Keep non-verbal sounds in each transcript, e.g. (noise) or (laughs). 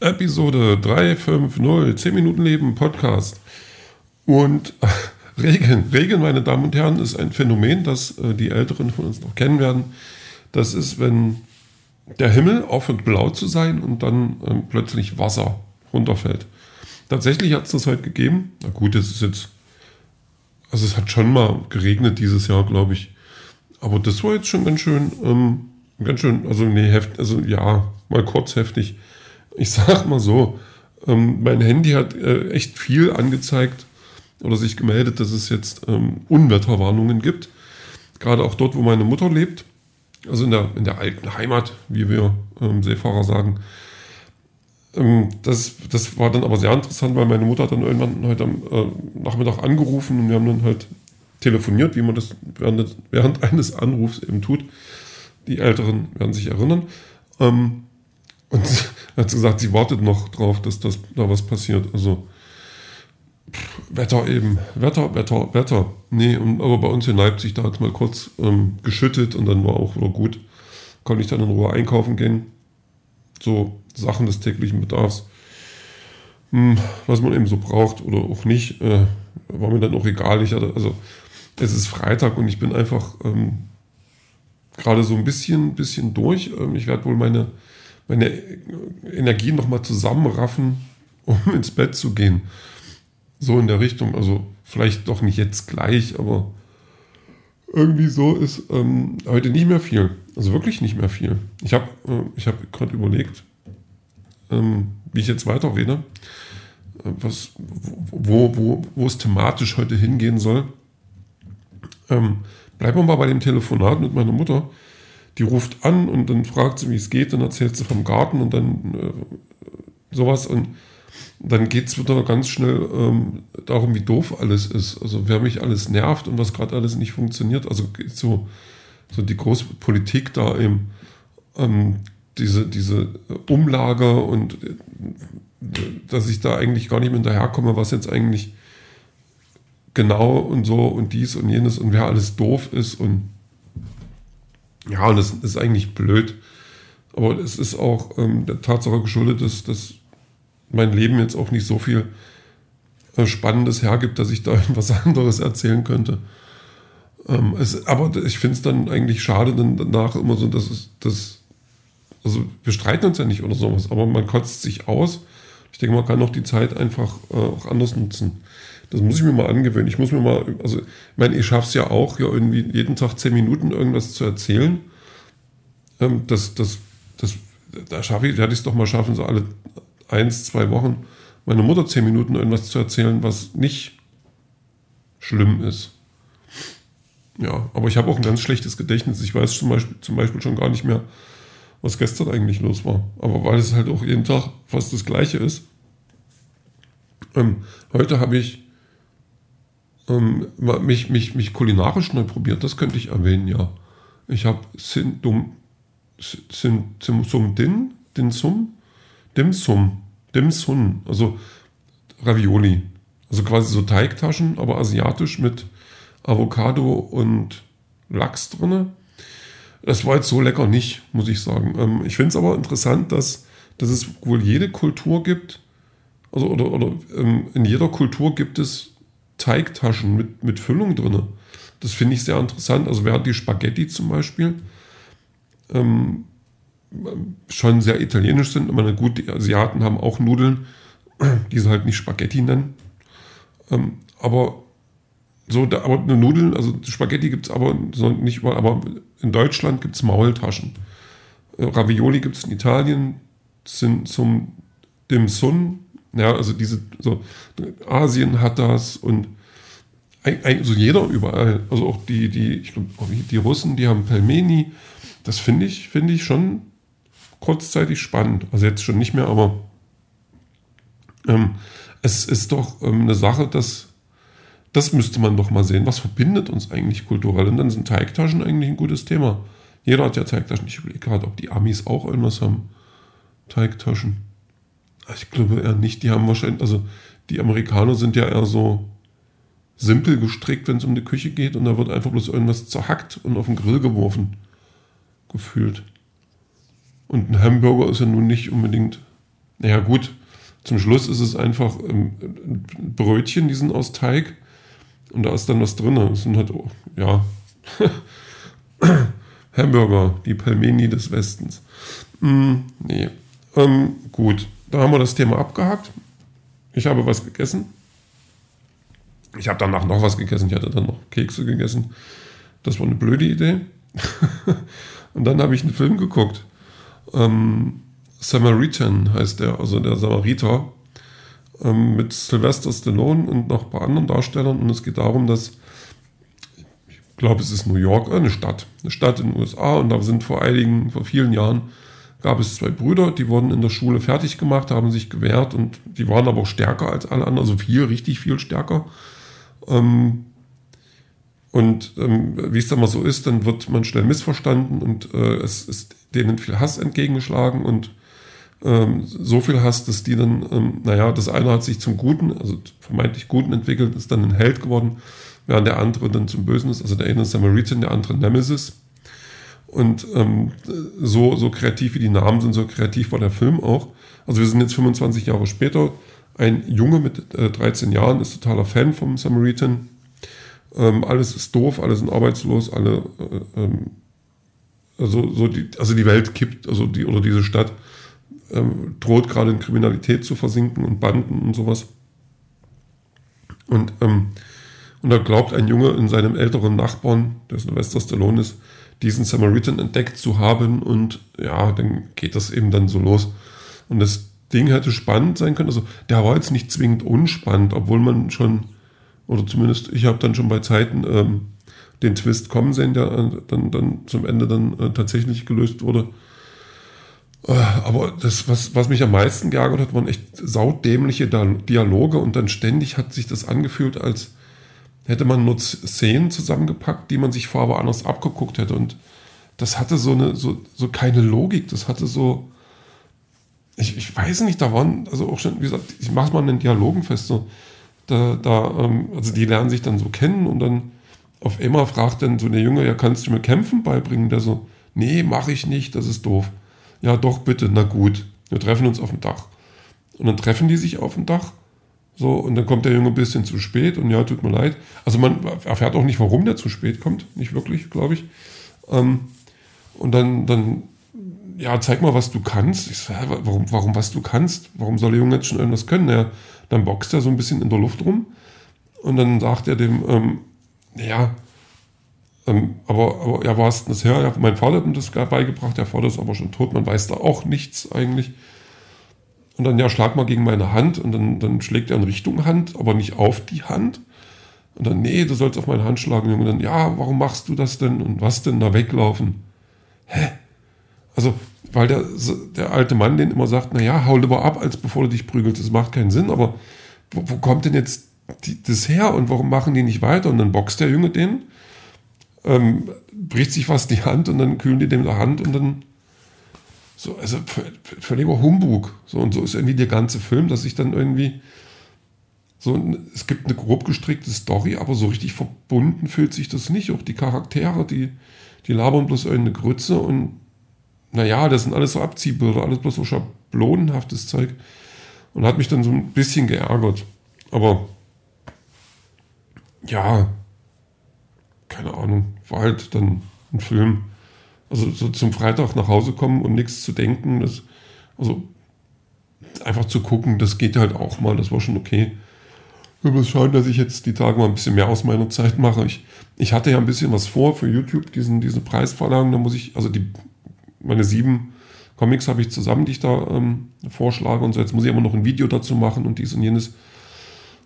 Episode 350, 10 Minuten Leben, Podcast. Und (laughs) Regen, Regen, meine Damen und Herren, ist ein Phänomen, das äh, die Älteren von uns noch kennen werden. Das ist, wenn der Himmel aufhört blau zu sein und dann ähm, plötzlich Wasser runterfällt. Tatsächlich hat es das halt gegeben. Na gut, es ist jetzt, also es hat schon mal geregnet dieses Jahr, glaube ich. Aber das war jetzt schon ganz schön, ähm, ganz schön, also nee, heftig, also ja, mal kurz heftig. Ich sag mal so, ähm, mein Handy hat äh, echt viel angezeigt oder sich gemeldet, dass es jetzt ähm, Unwetterwarnungen gibt. Gerade auch dort, wo meine Mutter lebt, also in der, in der alten Heimat, wie wir ähm, Seefahrer sagen. Ähm, das, das war dann aber sehr interessant, weil meine Mutter hat dann irgendwann heute am äh, Nachmittag angerufen und wir haben dann halt telefoniert, wie man das während, während (laughs) eines Anrufs eben tut. Die Älteren werden sich erinnern. Ähm, und hat gesagt, sie wartet noch drauf, dass das, da was passiert. Also pff, Wetter eben, Wetter, Wetter, Wetter. Nee, und, aber bei uns in Leipzig, da hat es mal kurz ähm, geschüttet und dann war auch wieder gut. Konnte ich dann in Ruhe einkaufen gehen. So Sachen des täglichen Bedarfs. Hm, was man eben so braucht oder auch nicht, äh, war mir dann auch egal. Ich hatte, also es ist Freitag und ich bin einfach ähm, gerade so ein bisschen, bisschen durch. Ähm, ich werde wohl meine meine Energien nochmal zusammenraffen, um (laughs) ins Bett zu gehen. So in der Richtung. Also vielleicht doch nicht jetzt gleich, aber irgendwie so ist ähm, heute nicht mehr viel. Also wirklich nicht mehr viel. Ich habe äh, hab gerade überlegt, ähm, wie ich jetzt weiterrede, äh, was, wo, wo, wo es thematisch heute hingehen soll. Ähm, bleiben wir mal bei dem Telefonat mit meiner Mutter die ruft an und dann fragt sie, wie es geht, dann erzählt sie vom Garten und dann äh, sowas und dann geht es wieder ganz schnell ähm, darum, wie doof alles ist. Also wer mich alles nervt und was gerade alles nicht funktioniert. Also so, so die große Politik da eben, ähm, diese, diese Umlage und äh, dass ich da eigentlich gar nicht mehr hinterherkomme, was jetzt eigentlich genau und so und dies und jenes und wer alles doof ist und ja, und das ist eigentlich blöd. Aber es ist auch ähm, der Tatsache geschuldet, dass, dass mein Leben jetzt auch nicht so viel äh, Spannendes hergibt, dass ich da (laughs) etwas anderes erzählen könnte. Ähm, es, aber ich finde es dann eigentlich schade, dann danach immer so, dass es, dass, also wir streiten uns ja nicht oder sowas, aber man kotzt sich aus. Ich denke, man kann auch die Zeit einfach äh, auch anders nutzen. Das muss ich mir mal angewöhnen. Ich muss mir mal, also, ich meine, ich schaffe es ja auch, ja irgendwie jeden Tag zehn Minuten irgendwas zu erzählen. Ähm, das, das, das, da schaffe ich, werde ich es doch mal schaffen, so alle eins, zwei Wochen meiner Mutter zehn Minuten irgendwas zu erzählen, was nicht schlimm ist. Ja, aber ich habe auch ein ganz schlechtes Gedächtnis. Ich weiß zum Beispiel, zum Beispiel schon gar nicht mehr, was gestern eigentlich los war. Aber weil es halt auch jeden Tag fast das Gleiche ist. Ähm, heute habe ich ähm, mich, mich, mich kulinarisch neu probiert, das könnte ich erwähnen, ja. Ich habe Sin Dum Sin Sim Sum Din, Din Sum, Dim Sum, Dim Sun, also Ravioli. Also quasi so Teigtaschen, aber asiatisch mit Avocado und Lachs drin. Das war jetzt so lecker nicht, muss ich sagen. Ähm, ich finde es aber interessant, dass, dass es wohl jede Kultur gibt, also oder, oder ähm, in jeder Kultur gibt es Teigtaschen mit, mit Füllung drin. Das finde ich sehr interessant. Also während die Spaghetti zum Beispiel ähm, schon sehr italienisch sind. Ich meine, gut, die Asiaten haben auch Nudeln, die sie halt nicht Spaghetti nennen. Ähm, aber so, da, aber Nudeln, also Spaghetti gibt es aber so nicht überall, aber in Deutschland gibt es Maultaschen. Äh, Ravioli gibt es in Italien, sind zum Dim Sum, ja, also diese, so, Asien hat das und also jeder überall, also auch die, die, ich glaube, die Russen, die haben Pelmeni. Das finde ich, finde ich schon kurzzeitig spannend. Also jetzt schon nicht mehr, aber ähm, es ist doch ähm, eine Sache, dass das müsste man doch mal sehen. Was verbindet uns eigentlich kulturell? Und dann sind Teigtaschen eigentlich ein gutes Thema. Jeder hat ja Teigtaschen. Ich überlege gerade, ob die Amis auch irgendwas haben. Teigtaschen. Ich glaube eher nicht. Die haben wahrscheinlich, also die Amerikaner sind ja eher so simpel gestrickt, wenn es um die Küche geht und da wird einfach bloß irgendwas zerhackt und auf den Grill geworfen. Gefühlt. Und ein Hamburger ist ja nun nicht unbedingt naja gut, zum Schluss ist es einfach ähm, Brötchen, die sind aus Teig und da ist dann was drin. Das sind halt, oh, ja, (laughs) Hamburger, die Pelmeni des Westens. Mm, nee, ähm, gut, da haben wir das Thema abgehakt. Ich habe was gegessen. Ich habe danach noch was gegessen. Ich hatte dann noch Kekse gegessen. Das war eine blöde Idee. (laughs) und dann habe ich einen Film geguckt. Ähm, Samaritan heißt der, also der Samariter, ähm, mit Sylvester Stallone und noch ein paar anderen Darstellern. Und es geht darum, dass, ich glaube, es ist New York, äh, eine Stadt, eine Stadt in den USA. Und da sind vor einigen, vor vielen Jahren, gab es zwei Brüder, die wurden in der Schule fertig gemacht, haben sich gewehrt und die waren aber auch stärker als alle anderen, also viel, richtig viel stärker. Ähm, und ähm, wie es dann mal so ist, dann wird man schnell missverstanden und äh, es ist denen viel Hass entgegengeschlagen und ähm, so viel Hass, dass die dann, ähm, naja, das eine hat sich zum Guten, also vermeintlich Guten entwickelt, ist dann ein Held geworden, während der andere dann zum Bösen ist. Also der eine ist Samaritan, der andere Nemesis. Und ähm, so, so kreativ wie die Namen sind, so kreativ war der Film auch. Also wir sind jetzt 25 Jahre später. Ein Junge mit äh, 13 Jahren ist totaler Fan vom Samaritan. Ähm, alles ist doof, alle sind arbeitslos, alle, äh, ähm, also, so die, also die Welt kippt, also die, oder diese Stadt ähm, droht gerade in Kriminalität zu versinken und Banden und sowas. Und, ähm, und da glaubt ein Junge in seinem älteren Nachbarn, der Sylvester Stallone ist, diesen Samaritan entdeckt zu haben und ja, dann geht das eben dann so los. Und das Ding hätte spannend sein können. Also der war jetzt nicht zwingend unspannend, obwohl man schon, oder zumindest ich habe dann schon bei Zeiten ähm, den Twist kommen sehen, der äh, dann, dann zum Ende dann äh, tatsächlich gelöst wurde. Äh, aber das, was, was mich am meisten geärgert hat, waren echt saudämliche Dialoge und dann ständig hat sich das angefühlt, als hätte man nur Szenen zusammengepackt, die man sich vorher woanders abgeguckt hätte. Und das hatte so eine, so, so keine Logik. Das hatte so, ich, ich weiß nicht, da waren, also auch schon, wie gesagt, ich mache mal in den Dialogen fest, so, da, da, ähm, also die lernen sich dann so kennen und dann auf einmal fragt dann so der Junge, ja, kannst du mir Kämpfen beibringen? Der so, nee, mache ich nicht, das ist doof. Ja, doch, bitte, na gut, wir treffen uns auf dem Dach. Und dann treffen die sich auf dem Dach. So, und dann kommt der Junge ein bisschen zu spät und ja, tut mir leid. Also man erfährt auch nicht, warum der zu spät kommt. Nicht wirklich, glaube ich. Ähm, und dann, dann, ja, zeig mal, was du kannst. Ich hä, warum, warum was du kannst? Warum soll der Junge jetzt schon irgendwas können? Ja, dann boxt er so ein bisschen in der Luft rum. Und dann sagt er dem, ähm, ja, ähm, aber, aber ja, war es das her? Mein Vater hat mir das beigebracht, der Vater ist aber schon tot, man weiß da auch nichts eigentlich. Und dann, ja, schlag mal gegen meine Hand und dann, dann schlägt er in Richtung Hand, aber nicht auf die Hand. Und dann, nee, du sollst auf meine Hand schlagen. Und dann, ja, warum machst du das denn? Und was denn da weglaufen? Hä? Also, weil der, der alte Mann den immer sagt, naja, hau lieber ab, als bevor du dich prügelst. Das macht keinen Sinn, aber wo, wo kommt denn jetzt die, das her und warum machen die nicht weiter? Und dann boxt der Junge den ähm, bricht sich was die Hand und dann kühlen die dem die Hand und dann so, also völliger Humbug. So, und so ist irgendwie der ganze Film, dass ich dann irgendwie so, es gibt eine grob gestrickte Story, aber so richtig verbunden fühlt sich das nicht. Auch die Charaktere, die, die labern bloß irgendeine Grütze und naja, das sind alles so Abziehbilder, alles bloß so schablonenhaftes Zeug. Und hat mich dann so ein bisschen geärgert. Aber ja, keine Ahnung, war halt dann ein Film. Also so zum Freitag nach Hause kommen und nichts zu denken, das, also einfach zu gucken, das geht halt auch mal, das war schon okay. Ich muss schauen, dass ich jetzt die Tage mal ein bisschen mehr aus meiner Zeit mache. Ich, ich hatte ja ein bisschen was vor für YouTube, diesen, diese Preisverlagen, da muss ich, also die, meine sieben Comics habe ich zusammen, die ich da ähm, vorschlage und so. Jetzt muss ich immer noch ein Video dazu machen und dies und jenes.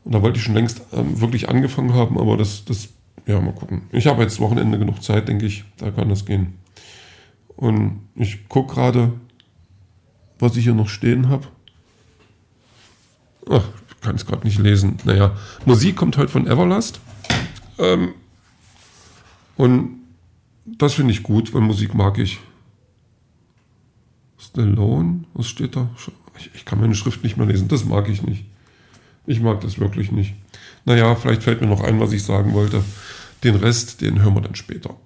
Und da wollte ich schon längst ähm, wirklich angefangen haben, aber das, das ja, mal gucken. Ich habe jetzt Wochenende genug Zeit, denke ich. Da kann das gehen. Und ich gucke gerade, was ich hier noch stehen habe. Ach, kann es gerade nicht lesen. Naja, Musik kommt heute von Everlast. Ähm, und das finde ich gut, weil Musik mag ich. Stallone, was steht da? Ich, ich kann meine Schrift nicht mehr lesen. Das mag ich nicht. Ich mag das wirklich nicht. Naja, vielleicht fällt mir noch ein, was ich sagen wollte. Den Rest, den hören wir dann später.